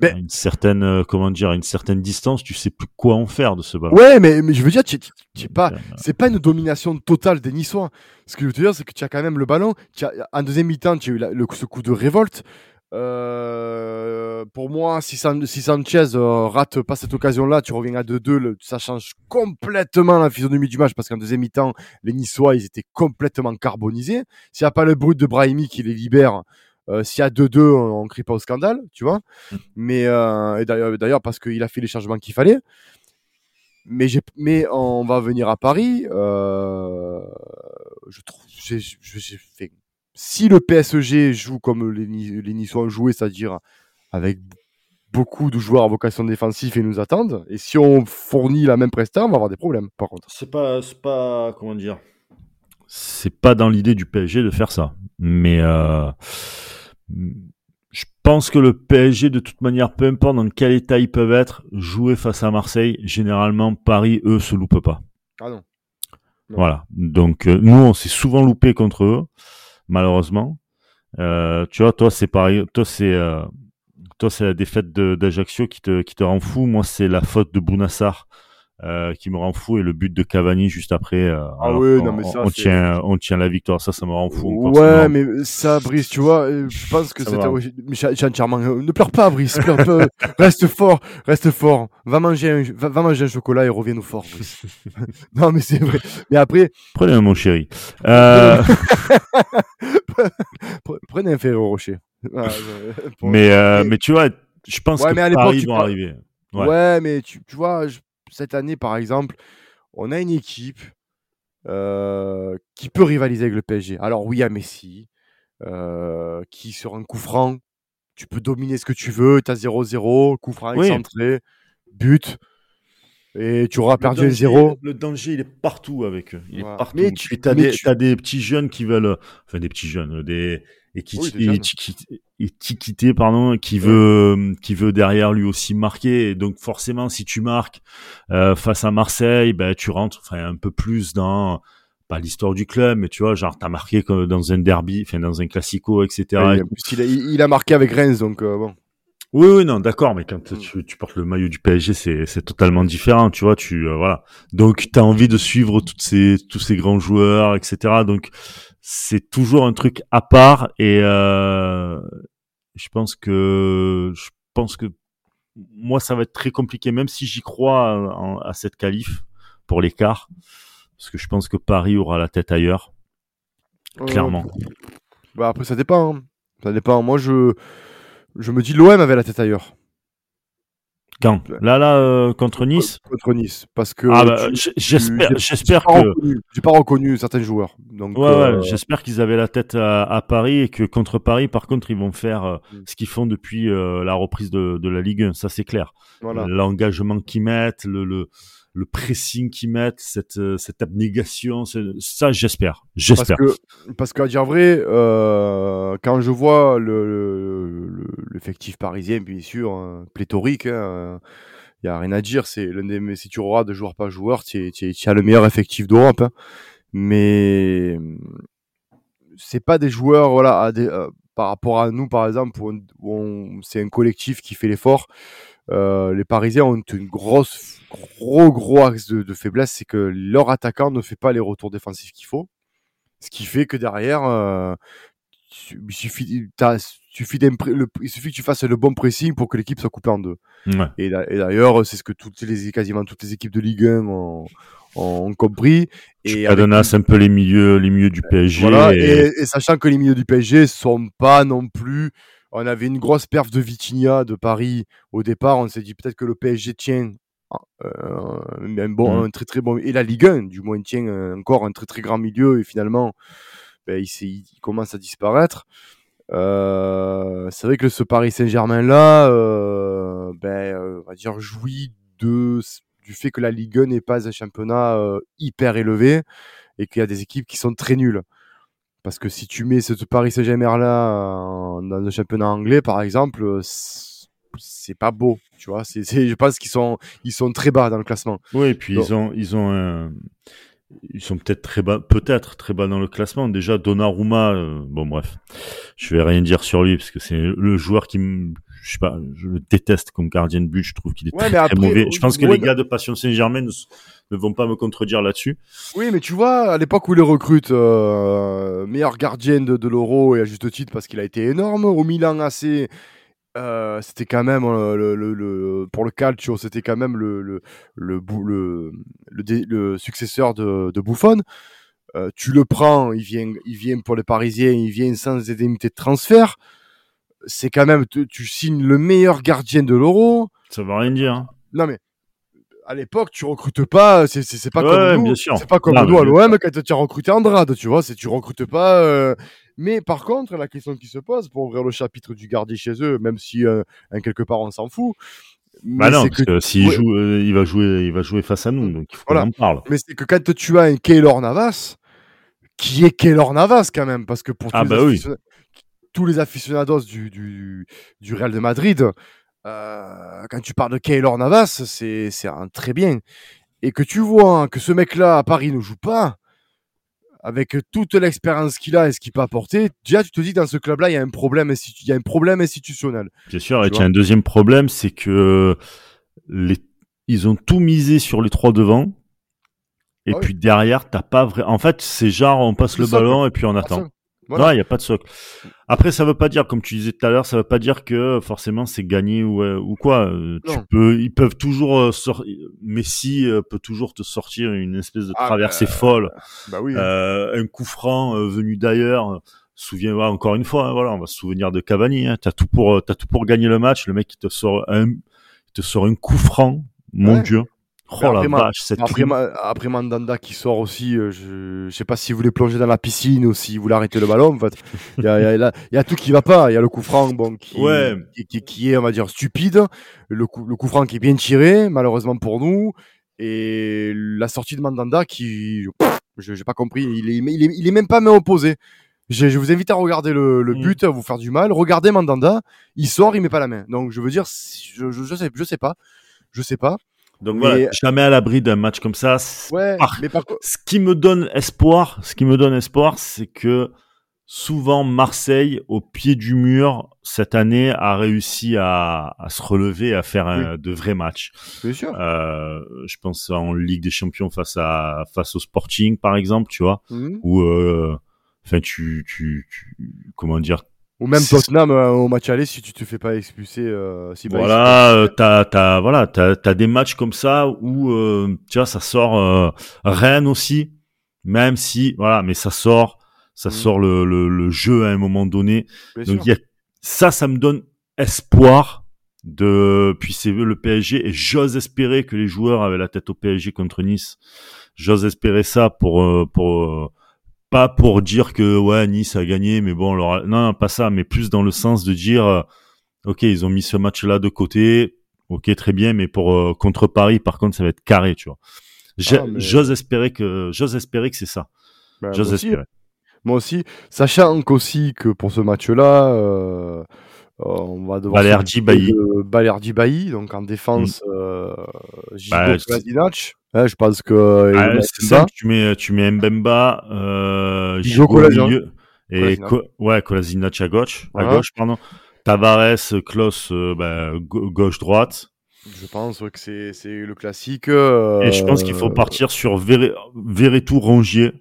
Mais- à une certaine, euh, comment dire, à une certaine distance, tu sais plus quoi en faire de ce ballon. Ouais, mais, mais je veux dire, tu tu- tu pas, euh, c'est pas une domination totale des Niçois. Ce que je veux dire, c'est que tu as quand même le ballon. Tu as, en deuxième mi-temps, tu as eu la- le, ce coup de révolte. Euh, pour moi, si, San- si Sanchez euh, rate pas cette occasion-là, tu reviens à 2-2, le- ça change complètement la physionomie du match parce qu'en deuxième mi-temps, les Niçois, ils étaient complètement carbonisés. S'il n'y a pas le brut de Brahimi qui les libère, euh, s'il y a 2-2, on, on crie pas au scandale, tu vois. Mm. Mais d'ailleurs, parce qu'il a fait les changements qu'il fallait. Mais, on va venir à Paris. je trouve, j'ai fait. Si le PSG joue comme les, les Niçois ont joué, c'est-à-dire avec beaucoup de joueurs à vocation défensive et nous attendent, et si on fournit la même presta, on va avoir des problèmes. Par contre. C'est pas, c'est pas, comment dire, c'est pas dans l'idée du PSG de faire ça. Mais euh, je pense que le PSG, de toute manière, peu importe dans quel état ils peuvent être, jouer face à Marseille, généralement Paris, eux, se loupent pas. Ah non. Non. Voilà. Donc euh, nous, on s'est souvent loupé contre eux, malheureusement. Euh, tu vois, toi, c'est pareil. Toi, c'est euh, toi, c'est la défaite d'Ajaccio qui te qui te rend fou. Moi, c'est la faute de Bounassar euh, qui me rend fou et le but de Cavani juste après. euh, Ah non, mais ça, on tient on tient la victoire. Ça, ça me rend fou. Ouais, mais ça, Brice, tu vois, euh, je pense que c'était. j'ai- entièrement. euh, Ne pleure pas, Brice. pleure pas. reste fort, reste fort. Va manger un, va, va manger un chocolat et reviens-nous fort, Brice. non, mais c'est vrai. Mais après, Prenez mon chéri. Euh, pre- prenez un Ferrero Rocher. Ah, pour- mais euh, mais tu vois, je pense Ouais, que mais à Paris vont arriver. Ouais, Ouais. mais tu, tu vois, je- cette année, par exemple, on a une équipe euh, qui peut rivaliser avec le PSG. Alors oui, a Messi, euh, qui sur un coup franc, tu peux dominer ce que tu veux, tu as 0-0, coup franc Oui. excentré, but, et tu auras Le perdu danger- 0. Le danger, il est partout avec eux. Il Voilà. est partout. Mais tu- as, des, des petits jeunes qui veulent, enfin des petits jeunes, des et qui Oui, des jeunes. étiquetés pardon, qui veut, qui veut derrière lui aussi marquer. Et donc forcément, si tu marques euh, face à Marseille, ben tu rentres, enfin un peu plus dans pas l'histoire du club, mais tu vois, genre t'as marqué comme dans un derby, enfin dans un classico, etc. Ouais, Et il, a, il- il a marqué avec Reims, donc euh, bon. oui, oui, non, d'accord, mais quand Mm. tu, tu portes le maillot du PSG, c'est, c'est totalement différent, tu vois, tu, euh, voilà. Donc, tu as envie de suivre toutes ces, tous ces grands joueurs, etc. Donc, c'est toujours un truc à part et, euh, je pense que, je pense que moi, ça va être très compliqué, même si j'y crois à, en- à cette qualif pour l'écart. Parce que je pense que Paris aura la tête ailleurs, clairement. Euh, bah, après, ça dépend. hein. Ça dépend. Moi, je, je me dis l'OM avait la tête ailleurs. Quand? Là, là, euh, contre Nice? Contre Nice. Parce que. Ah, bah, j'espère, que, reconnu- J'ai pas reconnu certains joueurs. Donc, Ouais, euh, ouais, j'espère qu'ils avaient la tête à, à Paris et que contre Paris, par contre, ils vont faire euh, Mm. ce qu'ils font depuis euh, la reprise de, de la Ligue 1, ça c'est clair. voilà. L'engagement qu'ils mettent, le, le, le pressing qu'ils mettent, cette, euh, cette abnégation, ça j'espère, Parce j'espère. que, parce qu'à dire vrai, euh, quand je vois le- le- le- l'effectif parisien, bien sûr, hein, pléthorique, il n'y a rien à dire. C'est l'un des, mais si tu regardes joueur par joueur, tu as le meilleur effectif d'Europe. hein. Mais c'est pas des joueurs, voilà, euh, par rapport à nous, par exemple, où, c'est un collectif qui fait l'effort. Euh, les Parisiens ont une grosse, gros, gros axe de, de faiblesse, c'est que leur attaquant ne fait pas les retours défensifs qu'il faut. Ce qui fait que derrière, euh, il suffit, suffit le, il suffit que tu fasses le bon pressing pour que l'équipe soit coupée en deux. Ouais. Et, et d'ailleurs, c'est ce que toutes les, quasiment toutes les équipes de Ligue 1 ont, ont compris. Et Adonas, un peu les milieux, les milieux du PSG. Voilà, et... Et, sachant que les milieux du PSG sont pas non plus. On avait une grosse perf de Vitinha de Paris au départ. On s'est dit peut-être que le PSG tient euh, un bon, mm. un très très bon. Et la Ligue 1, du moins, tient encore un très très grand milieu. Et finalement, ben, il, il, commence à disparaître. Euh, c'est vrai que ce Paris Saint-Germain là, euh, ben, euh, on va dire jouit de du fait que la Ligue 1 n'est pas un championnat euh, hyper élevé et qu'il y a des équipes qui sont très nulles. Parce que si tu mets ce Paris Saint-Germain là dans le championnat anglais, par exemple, c'est pas beau, tu vois. Je pense qu'ils sont, ils sont très bas dans le classement. Oui, et puis ils ont, ils ont un, ils sont peut-être très bas, peut-être très bas dans le classement. Déjà, Donnarumma, euh, bon bref, je vais rien dire sur lui parce que c'est le joueur qui me, je sais pas, je le déteste comme gardien de but. Je trouve qu'il est très, très, mauvais. Je pense que les gars de Passion Saint-Germain ne, vont pas me contredire là-dessus. Oui, mais tu vois, à l'époque où il recrute euh, meilleur gardien de, de l'Euro et à juste titre parce qu'il a été énorme au Milan AC euh, c'était quand même euh, le, le, le, pour le calcio, c'était quand même le le le, le, le successeur de, de Buffon. Euh, tu le prends, il vient, il vient pour les Parisiens, il vient sans indemnité de transfert. C'est quand même, tu, tu, signes le meilleur gardien de l'Euro. Ça veut rien dire. Hein. Non mais à l'époque, tu recrutes pas, c'est c'est pas comme nous, c'est pas comme nous à l'OM quand tu as recruté Andrade, tu vois, c'est tu recrutes pas. Euh... Mais par contre, la question qui se pose pour ouvrir le chapitre du gardien chez eux, même si euh, quelque part on s'en fout. Bah non, parce que, s'il joue, euh, il va jouer, il va jouer face à nous, donc il faut qu'on en parle. Mais c'est que quand tu as un Keylor Navas, qui est Keylor Navas quand même, parce que pour ah tous, bah les, oui. tous les aficionados du, du, du Real de Madrid, euh, quand tu parles de Keylor Navas, c'est un très bien. Et que tu vois que ce mec-là à Paris ne joue pas, avec toute l'expérience qu'il a et ce qu'il peut apporter, déjà tu te dis dans ce club-là, il y a un problème, il y a un problème institutionnel. Bien sûr, et il y a un deuxième problème, c'est que les... ils ont tout misé sur les trois devants. Et ah puis derrière, t'as pas vrai. En fait, c'est genre on passe le ballon et puis on attend. Non, il n'y a pas de socle. Après, ça veut pas dire, comme tu disais tout à l'heure, ça veut pas dire que forcément c'est gagné ou, euh, ou quoi. Euh, tu peux, ils peuvent toujours euh, sortir. Messi peut toujours te sortir une espèce de ah, traversée bah, folle, bah oui, un coup franc venu d'ailleurs. Souviens, moi encore une fois, hein, voilà, on va se souvenir de Cavani. Hein, t'as tout pour, t'as tout pour gagner le match. Le mec qui te sort un, il te sort un coup franc, mon dieu. Oh la vache, cette après, après, Mandanda qui sort aussi, euh, je, je sais pas s'il voulait plonger dans la piscine ou s'il voulait arrêter le ballon. En fait, il y a, y, a, y a, tout qui va pas. Il y a le coup franc, bon, qui, ouais. qui, qui, est, on va dire, stupide. Le coup, le coup franc qui est bien tiré, malheureusement pour nous. Et la sortie de Mandanda qui, je j'ai pas compris. Il est, il est, il est même pas main opposée. Je, je, vous invite à regarder le, le mm. but, à vous faire du mal. Regardez Mandanda, il sort, il met pas la main. Donc je veux dire, je, je, je sais, je sais pas, je sais pas. Donc voilà, jamais à l'abri d'un match comme ça. Ouais, mais par... Ce qui me donne espoir, ce qui me donne espoir, c'est que souvent Marseille, au pied du mur, cette année, a réussi à, à se relever, à faire un, de vrais matchs. Bien sûr. Euh, je pense en Ligue des Champions face à face au Sporting, par exemple, tu vois, où, euh, enfin, tu, tu, tu, comment dire, ou même Tottenham euh, au match aller si tu te fais pas expulser. Euh, si voilà, euh, t'as t'as voilà t'as t'as des matchs comme ça où euh, tu vois ça sort euh, Rennes aussi, même si voilà, mais ça sort ça mmh. sort le, le, le jeu à un moment donné. Bien Donc il y a ça, ça me donne espoir de puis c'est le PSG et j'ose espérer que les joueurs avaient la tête au PSG contre Nice. J'ose espérer ça pour pour pas pour dire que ouais Nice a gagné, mais bon, alors, non, pas ça, mais plus dans le sens de dire, euh, ok, ils ont mis ce match-là de côté, ok, très bien, mais pour euh, contre Paris, par contre, ça va être carré, tu vois. Ah, j'ose espérer que j'ose espérer que c'est ça. Ben, j'ose espérer. Moi aussi, sachant qu'aussi que pour ce match-là, euh, on va devoir Balerdi Bailly. Balerdi Bailly, donc en défense, mm. euh, bah, je pense que, ah, ça, tu mets tu mets Mbemba, euh, Gigo. Et. Co- ouais, Kolasinac à gauche, à gauche, pardon. Tavares, Klaus, euh, bah, gauche-droite. Je pense que c'est c'est le classique. euh, Et je pense qu'il faut partir sur Verre- Verretou Rongier.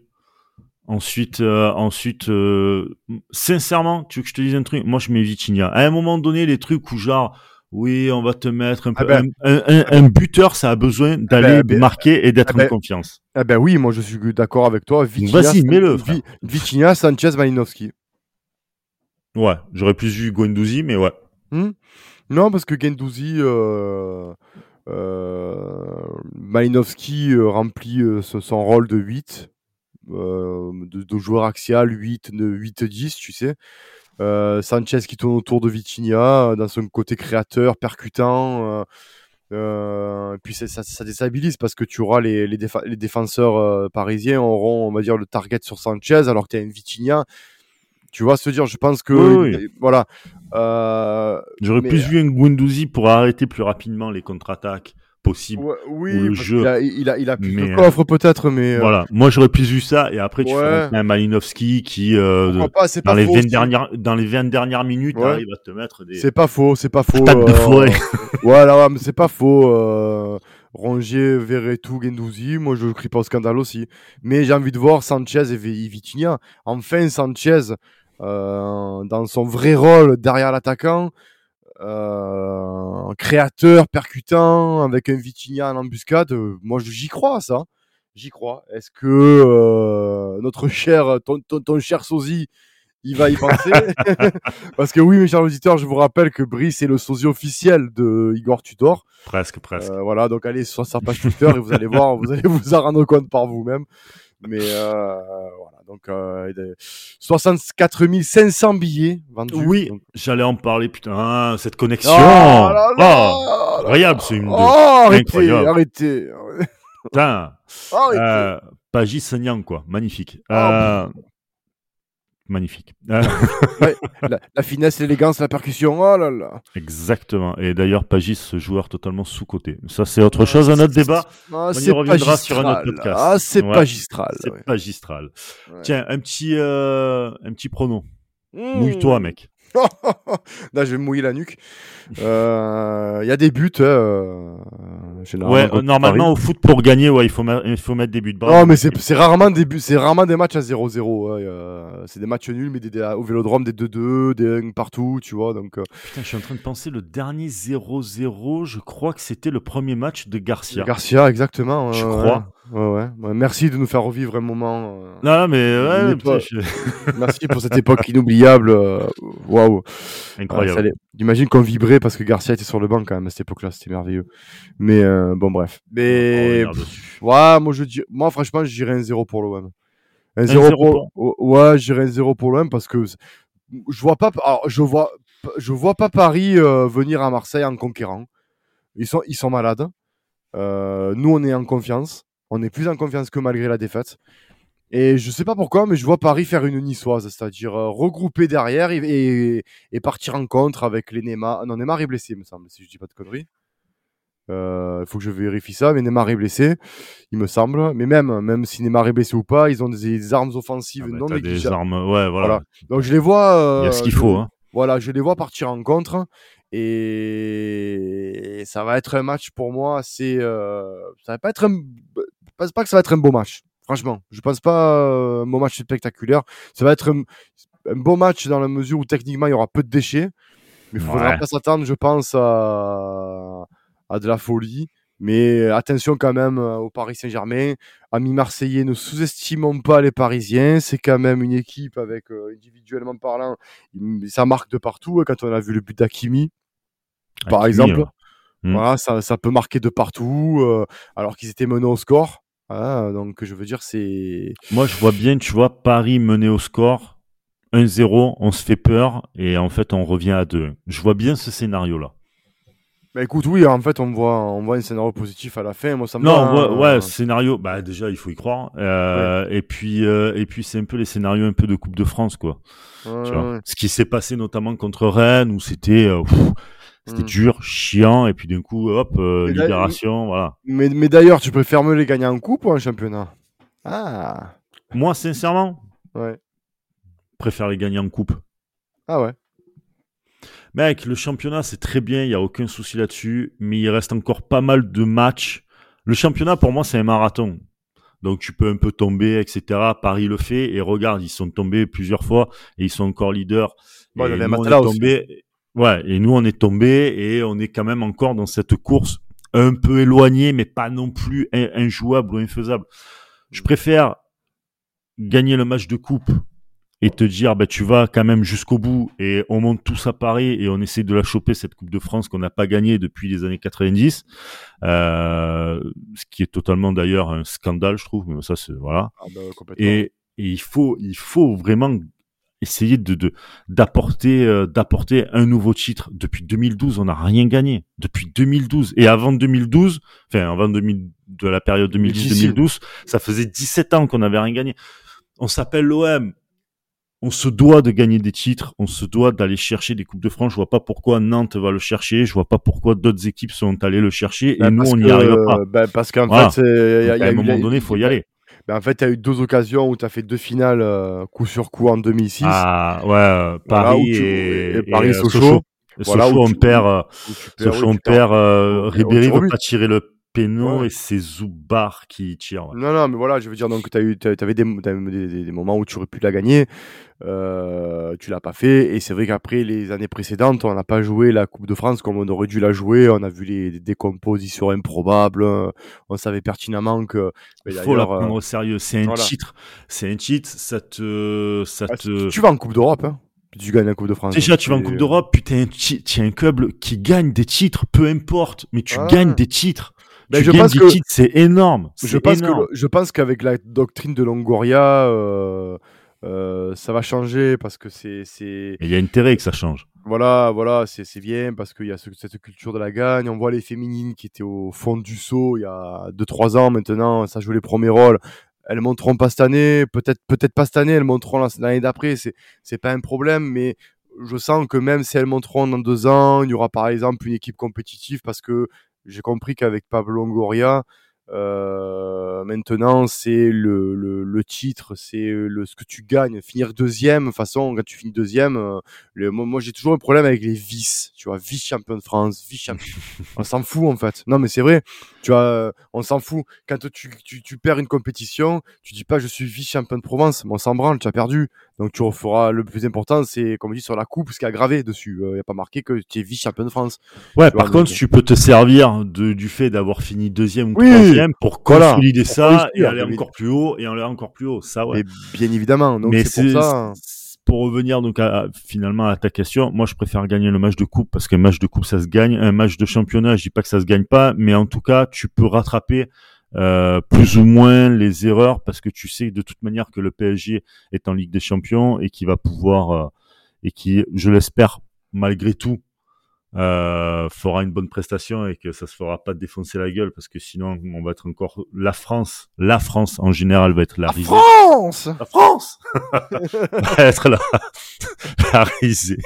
Ensuite, euh, ensuite, euh, sincèrement, tu veux que je te dise un truc? Moi, je mets Vitinha. À un moment donné, les trucs où genre, oui, on va te mettre un peu. Ah ben- un, un- un buteur, ça a besoin d'aller ben- marquer et d'être ah ben- en confiance. Ah ben oui, moi je suis d'accord avec toi. Vas-y, mets-le. Vitinha, Sanchez, Malinowski. Ouais, j'aurais plus vu Guendouzi, mais ouais. Hmm? Non, parce que Gendouzi, euh, euh, Malinowski euh, remplit son rôle de 8, euh, de, de joueur axial 8, de 8-10, tu sais. Euh, Sanchez qui tourne autour de Vitinha euh, dans son côté créateur, percutant. euh, puis ça, ça déstabilise parce que tu auras les, les, défa- les défenseurs euh, parisiens auront, on va dire, le target sur Sanchez alors que tu as un Vitinha. Tu vois se dire, je pense que Oui, oui. voilà. Euh, J'aurais Mais- plus vu un Guendouzi pour arrêter plus rapidement les contre-attaques possibles. Ouais, oui, ou le jeu. qu'il a, il a, il a plus Mais, de euh, coffre peut-être, mais euh, Voilà, moi j'aurais plus vu ça et après tu Ouais. fais un Malinowski qui euh, pas, dans les faux. 20 aussi. dernières dans les 20 dernières minutes Ouais. arrive à te mettre des C'est pas faux, c'est pas faux. Attaque de forêt. voilà, mais c'est pas faux. Euh, Rongier, Verretou, Gendouzi, moi je crie pas au scandale aussi. Mais j'ai envie de voir Sanchez et Vi- Vitinha. Enfin, Sanchez, euh, dans son vrai rôle derrière l'attaquant, euh, créateur, percutant, avec un Vitinha en embuscade, euh, moi j'y crois ça. J'y crois. Est-ce que euh, notre cher, ton, ton, ton cher sosie, il va y penser? Parce que oui, mes chers auditeurs, je vous rappelle que Brice est le sosie officiel de Igor Tudor. presque presque. Euh, voilà, donc allez sur sa page Twitter et vous allez voir, vous allez vous en rendre compte par vous-même. Mais euh, voilà, donc euh, de- 64 500 billets vendus. oui, Donc- j'allais en parler putain, ah, cette connexion. Oh là Oh, incroyable, c'est une Oh, arrêtez, arrêtez, putain. arrêtez. Euh, Pagis Sagnan, quoi, magnifique. Ah, Euh, magnifique. La, la finesse, l'élégance, la percussion, oh là là. exactement. Et d'ailleurs, Pagis, ce joueur totalement sous-coté. Ça, c'est autre chose, un autre débat. Ah, y c'est reviendra sur un autre magistral. podcast. Ah, c'est Ouais. magistral. C'est ouais. magistral. Tiens, un petit, euh, un petit prono. Mmh. Mouille-toi, mec. Là, je vais me mouiller la nuque. Euh, Il y a des buts. hein, euh, Ouais, euh, normalement, au foot, pour gagner, ouais, il faut, il faut mettre des buts de bras. Non, mais c'est rarement des c'est rarement des matchs à 0-0. ouais, euh, c'est des matchs nuls, mais des, des- au Vélodrome des 2-2, des 1 partout, tu vois. Donc, euh, Putain, je suis en train de penser, le dernier 0-0, je crois que c'était le premier match de Garcia. Garcia, exactement. Je crois. Ouais, ouais. Ouais, Merci de nous faire revivre un moment. euh, Non, mais ouais, pas- je- Merci pour cette époque inoubliable. euh, Waouh. Ouais, incroyable. allait. J'imagine qu'on vibrait parce que Garcia était sur le banc quand même à cette époque-là, c'était merveilleux. Mais euh, bon, bref. Mais ouais, moi je dis, moi franchement, je dirais un 0 pour l'OM. Un 0 0 pour, oh, ouais, je dirais un 0 pour l'OM parce que je vois pas, alors, je vois, je vois pas Paris venir à Marseille en conquérant. Ils sont, ils sont malades. Nous, on est en confiance. On est plus en confiance que malgré la défaite. Et je sais pas pourquoi, mais je vois Paris faire une niçoise, c'est-à-dire euh, regrouper derrière et, et, et partir en contre avec les Neymar. Non, Neymar est blessé, il me semble, si je dis pas de conneries. Euh, Il faut que je vérifie ça, mais Neymar est blessé, il me semble. Mais même, même si Neymar est blessé ou pas, ils ont des, des armes offensives Ah bah, non t'as des négligeables. armes, ouais, voilà. Voilà. Donc je les vois. euh, Il y a ce qu'il faut. Hein. Voilà, je les vois partir en contre. Et ça va être un match pour moi assez. euh, Ça va pas être un. Je pense pas que ça va être un beau match. Franchement, je pense pas euh, un beau match spectaculaire. Ça va être un, un beau match dans la mesure où techniquement il y aura peu de déchets. Mais il faudra Ouais. pas s'attendre, je pense, à, à de la folie. Mais attention quand même euh, au Paris Saint-Germain. Amis Marseillais, ne sous-estimons pas les Parisiens. C'est quand même une équipe avec, euh, individuellement parlant, ça marque de partout. hein, Quand on a vu le but d'Akimi, par Hakimi, exemple, ouais. Mm. voilà, ça, ça peut marquer de partout, euh, alors qu'ils étaient menés au score. Voilà, donc je veux dire, c'est. Moi, je vois bien, tu vois, Paris mené au score 1-0, on se fait peur et en fait, on revient à 2. Je vois bien ce scénario-là. Bah écoute, oui, en fait, on voit, on voit un scénario positif à la fin. Moi, ça me Non, va, voit- hein. ouais, scénario, bah déjà, il faut y croire. Euh, Et puis, euh, et puis c'est un peu les scénarios un peu de Coupe de France, quoi. Ouais, Tu vois. ouais. Ce qui s'est passé notamment contre Rennes, où c'était euh, c'était Mm. dur, chiant, et puis d'un coup, hop, euh, libération, voilà. Mais, mais d'ailleurs, tu préfères me les gagner en coupe ou en championnat? Ah, Moi, sincèrement, ouais. préfère les gagner en coupe. Ah ouais. Mec, le championnat, c'est très bien, il n'y a aucun souci là-dessus, mais il reste encore pas mal de matchs. Le championnat, pour moi, c'est un marathon. Donc tu peux un peu tomber, etc. Paris le fait, et regarde, ils sont tombés plusieurs fois, et ils sont encore leaders. Bon, et nous, on est tombé, ouais, et nous, on est tombés, et on est quand même encore dans cette course un peu éloignée, mais pas non plus in- injouable ou infaisable. Je préfère gagner le match de coupe et te dire bah tu vas quand même jusqu'au bout et on monte tous à Paris et on essaie de la choper cette Coupe de France qu'on n'a pas gagnée depuis les années 90 euh, ce qui est totalement d'ailleurs un scandale je trouve mais ça c'est voilà. Ah bah, et, et il faut il faut vraiment essayer de de- d'apporter euh, d'apporter un nouveau titre. Depuis 2012 on n'a rien gagné. Depuis 2012 et avant 2012 enfin avant 2000 de la période 2010-2012 ça faisait 17 ans qu'on n'avait rien gagné. On s'appelle l'OM on se doit de gagner des titres, on se doit d'aller chercher des coupes de France. Je vois pas pourquoi Nantes va le chercher, je vois pas pourquoi d'autres équipes sont allées le chercher. Et Bah, nous on n'y arrive pas. bah, parce qu'en Voilà. fait, il y a- y a à un moment donné, il faut y aller. Bah, en fait, tu as eu deux occasions où tu as fait deux finales euh, coup sur coup en 2006. Ah ouais, euh, Paris tu- et, et Paris, euh, Sochaux. Voilà, Sochaux, on perd, euh, Sochaux, on perd, euh, au- au Ribéry veut pas tirer le péno Ouais. et c'est Zoubar qui tire. ouais. Non, non, mais voilà, je veux dire, donc tu eu, avais des, des, des- moments où tu aurais pu la gagner, euh, tu l'as pas fait, et c'est vrai qu'après les années précédentes, on n'a pas joué la Coupe de France comme on aurait dû la jouer, on a vu les, décompositions improbables, euh, on savait pertinemment que. Il faut la euh, prendre au sérieux. C'est un voilà. titre. C'est un titre. Ça te, ça ah, te. Tu vas en Coupe d'Europe, hein, tu gagnes la Coupe de France. Déjà, tu vas en Coupe d'Europe, puis t'es un, ti- t'es un club qui gagne des titres, peu importe, mais tu Ah. gagnes des titres. Ben, tu je pense que- c'est énorme. Je pense, que, énorme. je pense qu'avec la doctrine de Longoria, euh, euh, ça va changer parce que c'est. il y a intérêt que ça change. Voilà, voilà, c'est c'est bien parce qu'il y a ce- cette culture de la gagne. On voit les féminines qui étaient au fond du saut il y a 2-3 ans maintenant, ça joue les premiers rôles. Elles monteront pas cette année, peut-être peut-être pas cette année, elles monteront la- l'année d'après. C'est c'est pas un problème, mais je sens que même si elles monteront dans deux ans, il y aura par exemple une équipe compétitive parce que j'ai compris qu'avec Pablo Longoria, euh, maintenant c'est le, le, le titre, c'est le ce que tu gagnes. Finir deuxième, de toute façon, quand tu finis deuxième, euh, le, moi, j'ai toujours un problème avec les vices, tu vois, vice champion de France, vice champion. on s'en fout en fait. Non mais c'est vrai, tu vois, euh, on s'en fout. Quand tu, tu, tu perds une compétition, tu dis pas je suis vice champion de Provence, mais on s'en branle, tu as perdu. Donc tu referas le plus important, c'est comme on dit sur la coupe, ce qui a gravé dessus. Il n'y a pas marqué que tu es vice champion de France. Ouais, par vois, contre, donc- tu peux te servir de, du fait d'avoir fini deuxième ou Oui, troisième pour voilà, consolider pour ça et aller encore plus haut et aller encore plus haut. Ça, ouais. Mais bien évidemment. Donc Mais c'est pour ça. pour revenir donc à, à- finalement à ta question, moi je préfère gagner le match de coupe parce qu'un match de coupe ça se gagne, un match de championnat, je dis pas que ça se gagne pas, mais en tout cas tu peux rattraper euh, plus ou moins les erreurs parce que tu sais de toute manière que le PSG est en Ligue des Champions et qui va pouvoir euh, et qui, je l'espère malgré tout, euh, fera une bonne prestation et que ça se fera pas défoncer la gueule parce que sinon on va être encore la France, la France en général va être la risée. France La France va être la, la risée,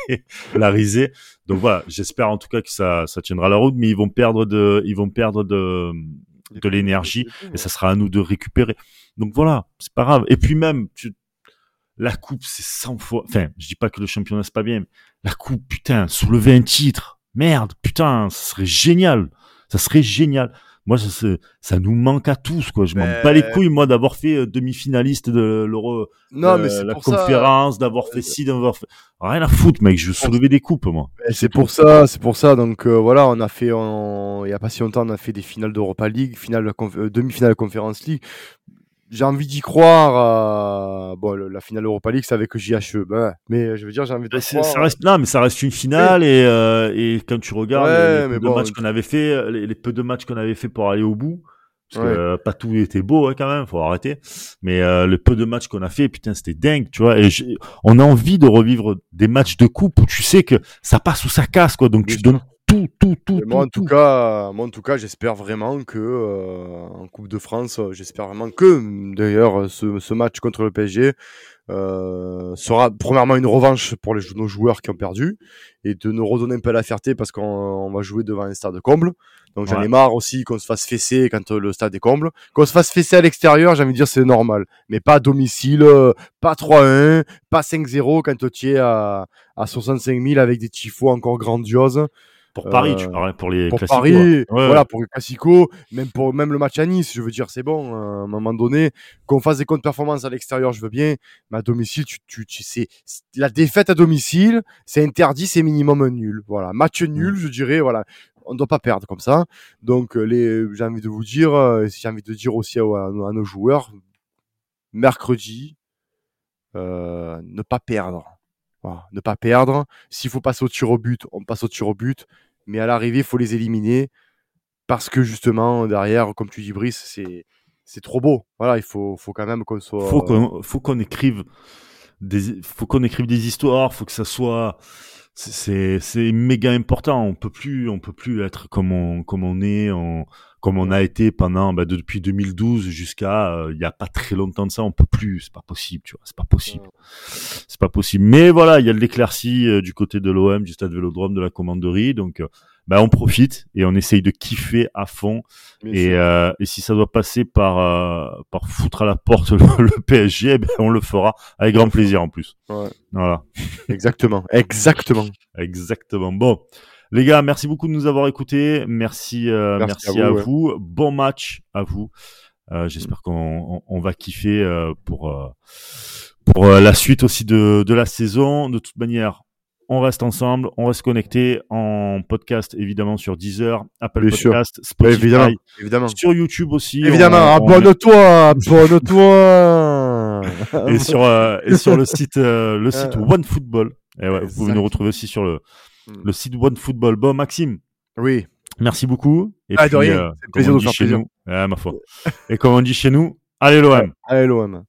la risée. Donc voilà, j'espère en tout cas que ça, ça tiendra la route, mais ils vont perdre de, ils vont perdre de, de l'énergie et ça sera à nous de récupérer. Donc voilà, c'est pas grave. Et puis même, tu- la coupe, c'est 100 fois. Enfin, je dis pas que le championnat c'est pas bien, mais la coupe, putain, soulever un titre, merde, putain, ça serait génial. Ça serait génial. Moi, ça, nous manque à tous, quoi. Je m'en Ben- bats les couilles, moi, d'avoir fait euh, demi-finaliste de l'Euro, Non, euh, mais c'est la pour ça. conférence, d'avoir fait ci, d'avoir fait. Rien à foutre, mec. Je veux soulever des coupes, moi. Et C'est pour ça, c'est pour ça. Donc euh, voilà, on a fait, il y a pas si longtemps, on a fait des finales d'Europa League, finale, de conf- euh, demi-finale de Conference League. J'ai envie d'y croire. à- Bon, le- la finale Europa League, c'est avec JHE. Ben, mais je veux dire, j'ai envie de Bah, croire. ça reste, non, mais ça reste une finale et, euh, et quand tu regardes Ouais, les, bon, matchs qu'on avait fait, les, les peu de matchs qu'on avait fait pour aller au bout, parce Ouais. que euh, pas tout était beau hein, quand même, faut arrêter. Mais euh, le peu de matchs qu'on a fait, putain, c'était dingue, tu vois. Et on a envie de revivre des matchs de coupe où tu sais que ça passe ou ça casse, quoi. Donc Bien tu sûr. donnes tout, tout, tout. moi, en tout, tout cas, moi, en tout cas, j'espère vraiment que euh, en Coupe de France, euh, j'espère vraiment que d'ailleurs ce, ce match contre le PSG euh, sera premièrement une revanche pour les, nos joueurs qui ont perdu et de nous redonner un peu la fierté parce qu'on on va jouer devant un stade comble. Donc j'en ai marre aussi qu'on se fasse fesser quand euh, le stade est comble. Qu'on se fasse fesser à l'extérieur, j'ai envie de dire c'est normal. Mais pas à domicile, euh, pas 3-1, pas 5-0 quand tu es à, à 65 000 avec des tifos encore grandioses. Pour Paris, Euh, tu parlais pour les Pour Paris, ouais. Ouais, voilà, pour le Classico, même pour même le match à Nice, je veux dire, c'est bon. euh, À un moment donné, qu'on fasse des comptes performances à l'extérieur, je veux bien, mais à domicile, tu, tu, tu c'est- la défaite à domicile, c'est interdit, c'est minimum un nul. Voilà, match nul, je dirais, voilà, on ne doit pas perdre comme ça. Donc, euh, les, j'ai envie de vous dire, euh, j'ai envie de dire aussi à, à nos- à nos joueurs, mercredi, euh, ne pas perdre. Ne pas perdre. S'il faut passer au tir au but, on passe au tir au but. Mais à l'arrivée, il faut les éliminer. Parce que justement, derrière, comme tu dis, Brice, c'est, trop beau. Voilà, il faut, quand même qu'on soit. faut faut écrive des faut qu'on écrive des histoires faut que ça soit c'est- c'est méga important. On peut plus on peut plus être comme on comme on est on, comme on a été pendant bah, depuis 2012 jusqu'à euh, il y a pas très longtemps de ça. On peut plus. C'est pas possible tu vois. C'est pas possible. C'est pas possible. Mais voilà il y a de l'éclaircie euh, du côté de l'OM du stade Vélodrome de la commanderie. Donc euh, bah, on profite et on essaye de kiffer à fond et, euh, et si ça doit passer par, euh, par foutre à la porte le, le PSG, eh ben, on le fera avec grand plaisir en plus. Ouais. Voilà, Exactement. Exactement. exactement. Bon, les gars, merci beaucoup de nous avoir écoutés. Merci, euh, Merci merci, à à, vous, vous. Bon match à vous. Euh, J'espère qu'on on, on va kiffer euh, pour euh, pour euh, la suite aussi de, de la saison. De toute manière, on reste ensemble, on reste connecté en podcast évidemment sur Deezer, Apple Bien. Podcast, Ouais, Spotify, évidemment. Évidemment. sur YouTube aussi. Évidemment. On- on- Abonne-toi. Abonne-toi. et sur euh, et sur le site euh, le site Euh, OneFootball. Et ouais, vous pouvez nous retrouver aussi sur le Mm. le site OneFootball. Bon Maxime, oui. merci beaucoup. Et Ah, de rien. C'est plaisir de faire chez plaisir. nous, ah, ma foi. et comme on dit chez nous, allez l'OM. Allez, l'OM.